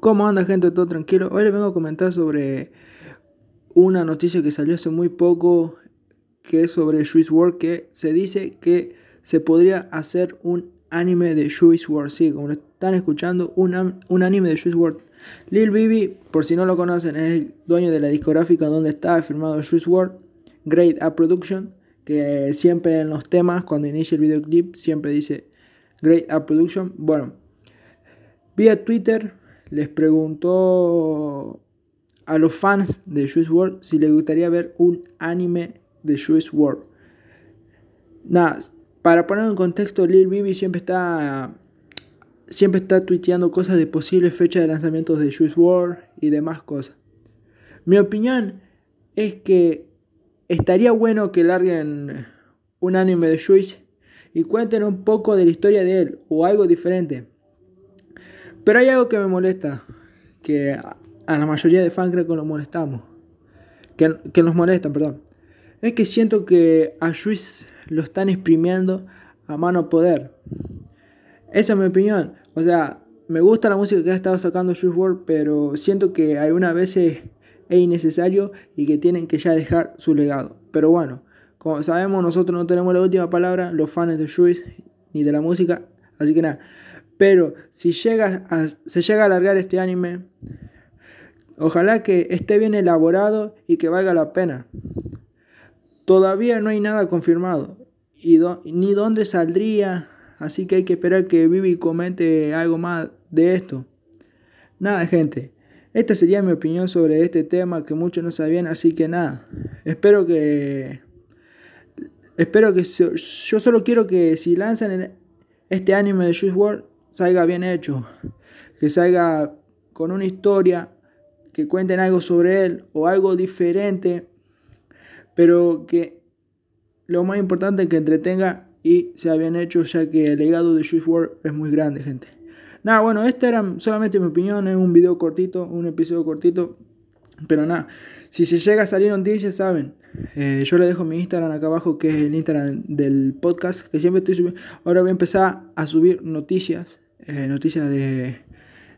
¿Cómo anda gente? ¿Todo tranquilo? Hoy les vengo a comentar sobre una noticia que salió hace muy poco, que es sobre Juice WRLD, que se dice que se podría hacer un anime de Juice WRLD. Sí, como lo están escuchando, un, un anime de Juice WRLD. Lil Bibi, por si no lo conocen, es el dueño de la discográfica donde está firmado Juice WRLD, Great A Production, que siempre en los temas, cuando inicia el videoclip, siempre dice Great A Production. Bueno, vía Twitter les preguntó a los fans de Juice WRLD si les gustaría ver un anime de Juice WRLD. Nada, para poner en contexto, Lil Bibi siempre está siempre está tuiteando cosas de posibles fechas de lanzamientos de Juice WRLD y demás cosas. Mi opinión es que estaría bueno que larguen un anime de Juice y cuenten un poco de la historia de él o algo diferente. Pero hay algo que me molesta, que a la mayoría de fans creo que nos molestamos, que, que nos molestan, perdón. Es que siento que a Juice lo están exprimiendo a mano poder. Esa es mi opinión. O sea, me gusta la música que ha estado sacando Juice WRLD, pero siento que algunas veces es innecesario y que tienen que ya dejar su legado. Pero bueno, como sabemos, nosotros no tenemos la última palabra, los fans de Juice ni de la música. Así que nada, pero si llega a, se llega a alargar este anime, ojalá que esté bien elaborado y que valga la pena. Todavía no hay nada confirmado y ni dónde saldría, así que hay que esperar que Vivi comente algo más de esto. Nada, gente. Esta sería mi opinión sobre este tema que muchos no sabían, así que nada. Espero que espero que yo solo quiero que si lanzan este anime de Juice salga bien hecho, que salga con una historia, que cuenten algo sobre él o algo diferente, pero que lo más importante es que entretenga y sea bien hecho, ya que el legado de Juice WRLD es muy grande, gente. Nada, bueno, esta era solamente mi opinión, es un video cortito, un episodio cortito, pero nada, si se llega a salir noticias, saben, eh, yo le dejo mi Instagram acá abajo, que es el Instagram del podcast, que siempre estoy subiendo. Ahora voy a empezar a subir noticias, eh, noticias de,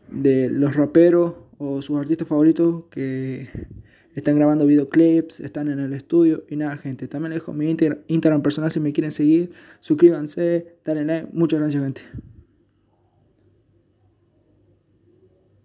de los raperos o sus artistas favoritos que están grabando videoclips, están en el estudio y nada, gente. También les dejo mi Instagram personal si me quieren seguir. Suscríbanse, dale like. Muchas gracias, gente.